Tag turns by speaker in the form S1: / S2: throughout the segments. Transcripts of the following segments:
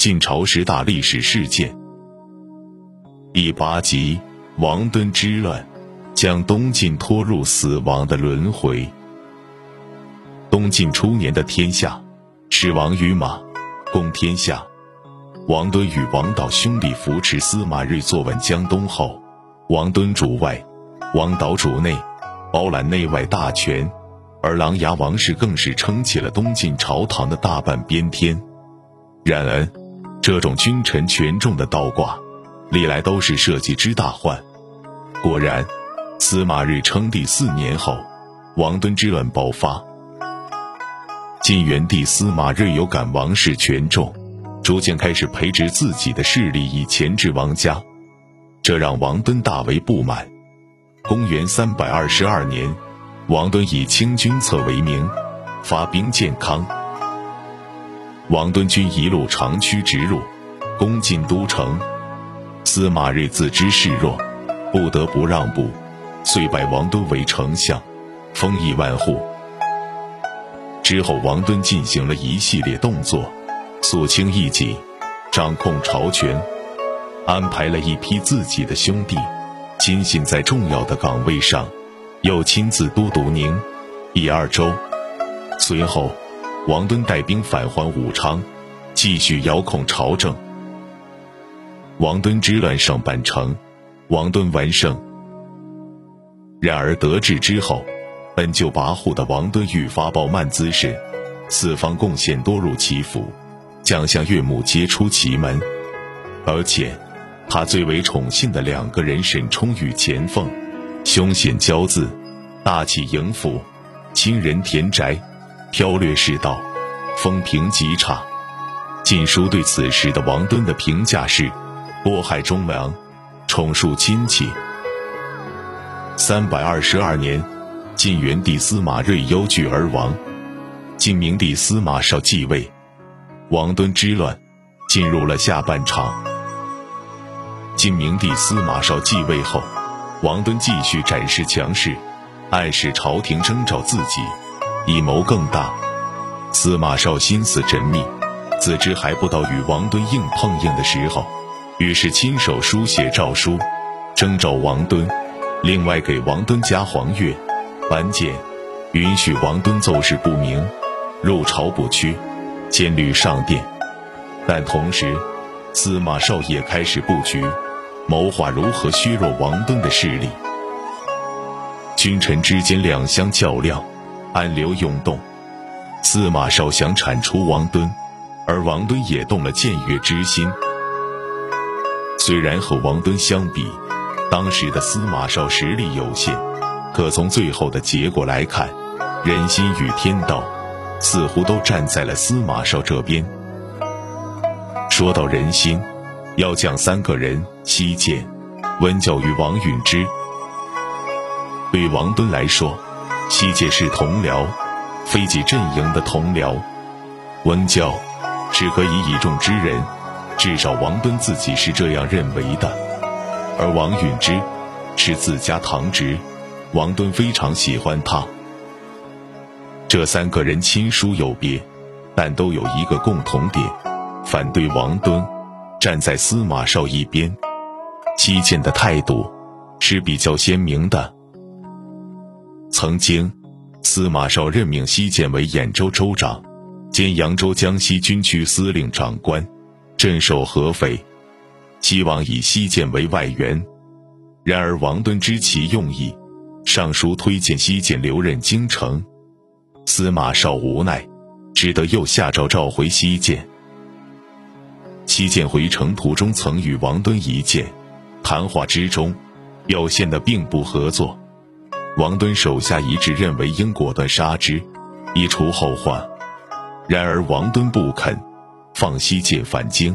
S1: 晋朝十大历史事件第八集：王敦之乱，将东晋拖入死亡的轮回。东晋初年的天下，是王与马共天下。王敦与王导兄弟扶持司马睿坐稳江东后，王敦主外，王导主内，包揽内外大权，而琅琊王氏更是撑起了东晋朝堂的大半边天。然而。这种君臣权重的倒挂，历来都是社稷之大患。果然，司马睿称帝四年后，王敦之乱爆发。晋元帝司马睿有感王室权重，逐渐开始培植自己的势力以钳制王家，这让王敦大为不满。公元三百二十二年，王敦以清君侧为名，发兵建康。王敦军一路长驱直入，攻进都城。司马睿自知势弱，不得不让步，遂拜王敦为丞相，封邑万户。之后，王敦进行了一系列动作，肃清异己，掌控朝权，安排了一批自己的兄弟，亲信在重要的岗位上，又亲自都督宁、益二州。随后。王敦带兵返还武昌，继续遥控朝政。王敦之乱上半程，王敦完胜。然而得志之后，本就跋扈的王敦愈发暴慢姿势，四方贡献多入其府，将相岳母皆出其门，而且他最为宠信的两个人沈冲与钱凤，凶险骄恣，大起营府，侵人田宅。飘掠世道，风评极差。《晋书》对此时的王敦的评价是：迫害忠良，宠恕亲戚。三百二十二年，晋元帝司马睿忧惧而亡，晋明帝司马绍继位，王敦之乱进入了下半场。晋明帝司马绍继位后，王敦继续展示强势，暗示朝廷征召自己。以谋更大，司马绍心思缜密，自知还不到与王敦硬碰硬的时候，于是亲手书写诏书，征召王敦，另外给王敦加黄钺、颁剑，允许王敦奏事不明，入朝不趋，监律上殿。但同时，司马绍也开始布局，谋划如何削弱王敦的势力。君臣之间两相较量。暗流涌动，司马绍想铲除王敦，而王敦也动了僭越之心。虽然和王敦相比，当时的司马绍实力有限，可从最后的结果来看，人心与天道似乎都站在了司马绍这边。说到人心，要讲三个人：西涧、温教与王允之。对王敦来说，西界是同僚，非己阵营的同僚。温教是可以倚重之人，至少王敦自己是这样认为的。而王允之是自家堂侄，王敦非常喜欢他。这三个人亲疏有别，但都有一个共同点：反对王敦，站在司马绍一边。西涧的态度是比较鲜明的。曾经，司马绍任命西涧为兖州州长，兼扬州江西军区司令长官，镇守合肥，希望以西涧为外援。然而王敦知其用意，上书推荐西涧留任京城。司马绍无奈，只得又下诏召回西涧。西涧回城途中曾与王敦一见，谈话之中，表现得并不合作。王敦手下一致认为应果断杀之，以除后患。然而王敦不肯，放西涧返京。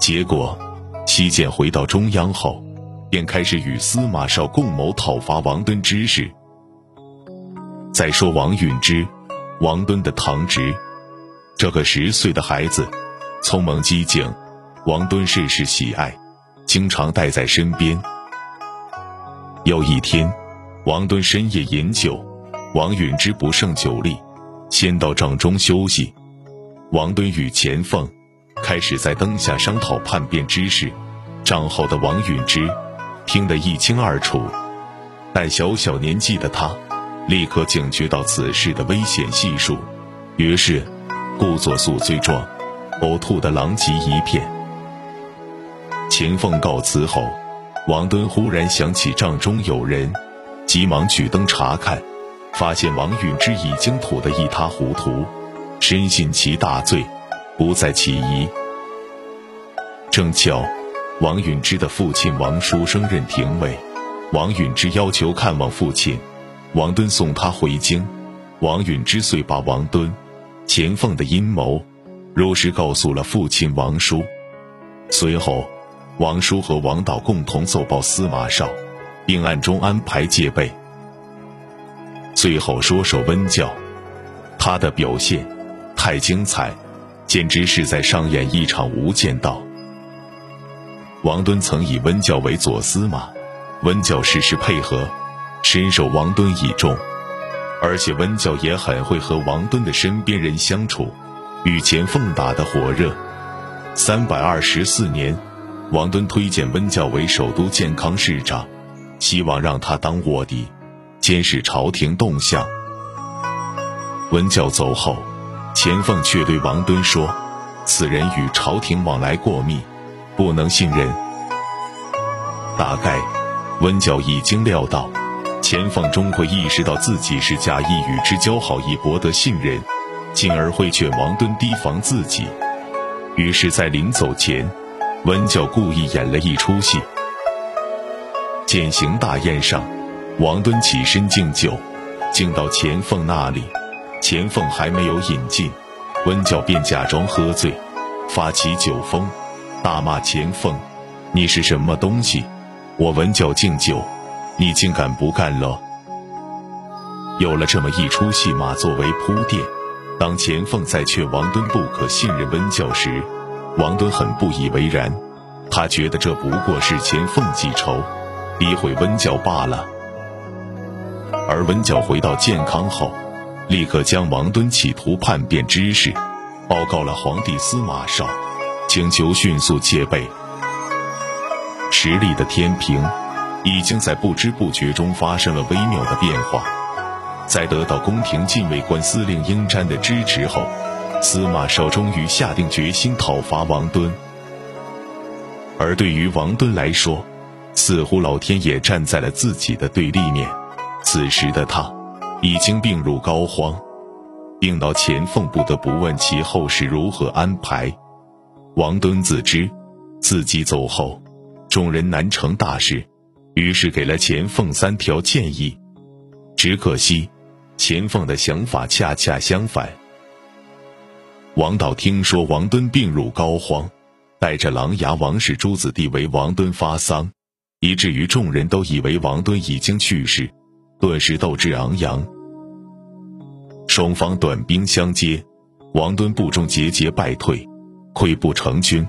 S1: 结果，西涧回到中央后，便开始与司马绍共谋讨伐王敦之事。再说王允之，王敦的堂侄，这个十岁的孩子，聪明机警，王敦甚是喜爱，经常带在身边。有一天，王敦深夜饮酒，王允之不胜酒力，先到帐中休息。王敦与钱凤、开始在灯下商讨叛变之事。帐后的王允之听得一清二楚，但小小年纪的他，立刻警觉到此事的危险系数，于是故作宿醉状，呕吐得狼藉一片。钱凤告辞后，王敦忽然想起帐中有人，急忙举灯查看，发现王允之已经吐得一塌糊涂，深信其大醉，不再起疑。正巧。王允之的父亲王叔升任廷尉，王允之要求看望父亲，王敦送他回京。王允之遂把王敦、钱凤的阴谋如实告诉了父亲王叔。随后，王叔和王导共同奏报司马绍，并暗中安排戒备。最后说说温教，他的表现太精彩，简直是在上演一场无间道。王敦曾以温教为左司马，温教事事配合，深受王敦倚重，而且温教也很会和王敦的身边人相处，与钱凤打得火热。三百二十四年，王敦推荐温教为首都健康市长，希望让他当卧底，监视朝廷动向。温教走后，钱凤却对王敦说：“此人与朝廷往来过密。”不能信任。大概，温教已经料到，钱凤终会意识到自己是假意与之交好以博得信任，进而会劝王敦提防自己。于是，在临走前，温教故意演了一出戏。践行大宴上，王敦起身敬酒，敬到钱凤那里，钱凤还没有饮尽，温教便假装喝醉，发起酒疯。大骂钱凤：“你是什么东西？我文教敬酒，你竟敢不干了！”有了这么一出戏码作为铺垫，当钱凤在劝王敦不可信任温教时，王敦很不以为然，他觉得这不过是前奉记仇，诋毁温教罢了。而温教回到健康后，立刻将王敦企图叛变之事，报告了皇帝司马绍。请求迅速戒备。实力的天平已经在不知不觉中发生了微妙的变化。在得到宫廷禁卫官司令应瞻的支持后，司马绍终于下定决心讨伐王敦。而对于王敦来说，似乎老天也站在了自己的对立面。此时的他已经病入膏肓，病到钱凤不得不问其后事如何安排。王敦自知自己走后，众人难成大事，于是给了钱凤三条建议。只可惜，钱凤的想法恰恰相反。王导听说王敦病入膏肓，带着琅琊王氏诸子弟为王敦发丧，以至于众人都以为王敦已经去世，顿时斗志昂扬。双方短兵相接，王敦部众节节败退。溃不成军。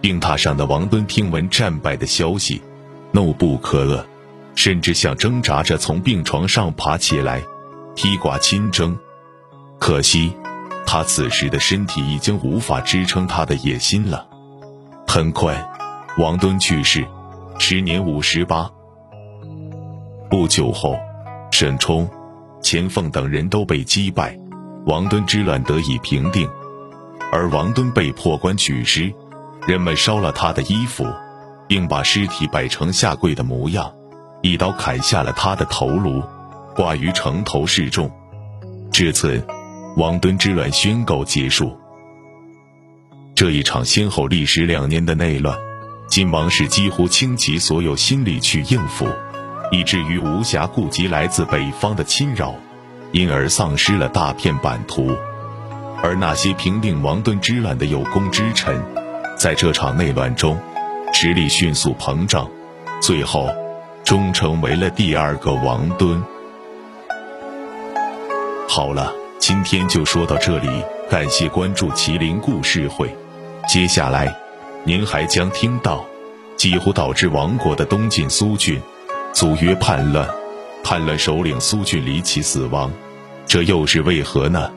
S1: 病榻上的王敦听闻战败的消息，怒不可遏，甚至想挣扎着从病床上爬起来，披挂亲征。可惜，他此时的身体已经无法支撑他的野心了。很快，王敦去世，时年五十八。不久后，沈冲、钱凤等人都被击败，王敦之乱得以平定。而王敦被破棺举尸，人们烧了他的衣服，并把尸体摆成下跪的模样，一刀砍下了他的头颅，挂于城头示众。至此，王敦之乱宣告结束。这一场先后历时两年的内乱，晋王室几乎倾其所有心力去应付，以至于无暇顾及来自北方的侵扰，因而丧失了大片版图。而那些平定王敦之乱的有功之臣，在这场内乱中，实力迅速膨胀，最后终成为了第二个王敦。好了，今天就说到这里，感谢关注麒麟故事会。接下来，您还将听到几乎导致亡国的东晋苏峻，阻约叛乱，叛乱首领苏峻离奇死亡，这又是为何呢？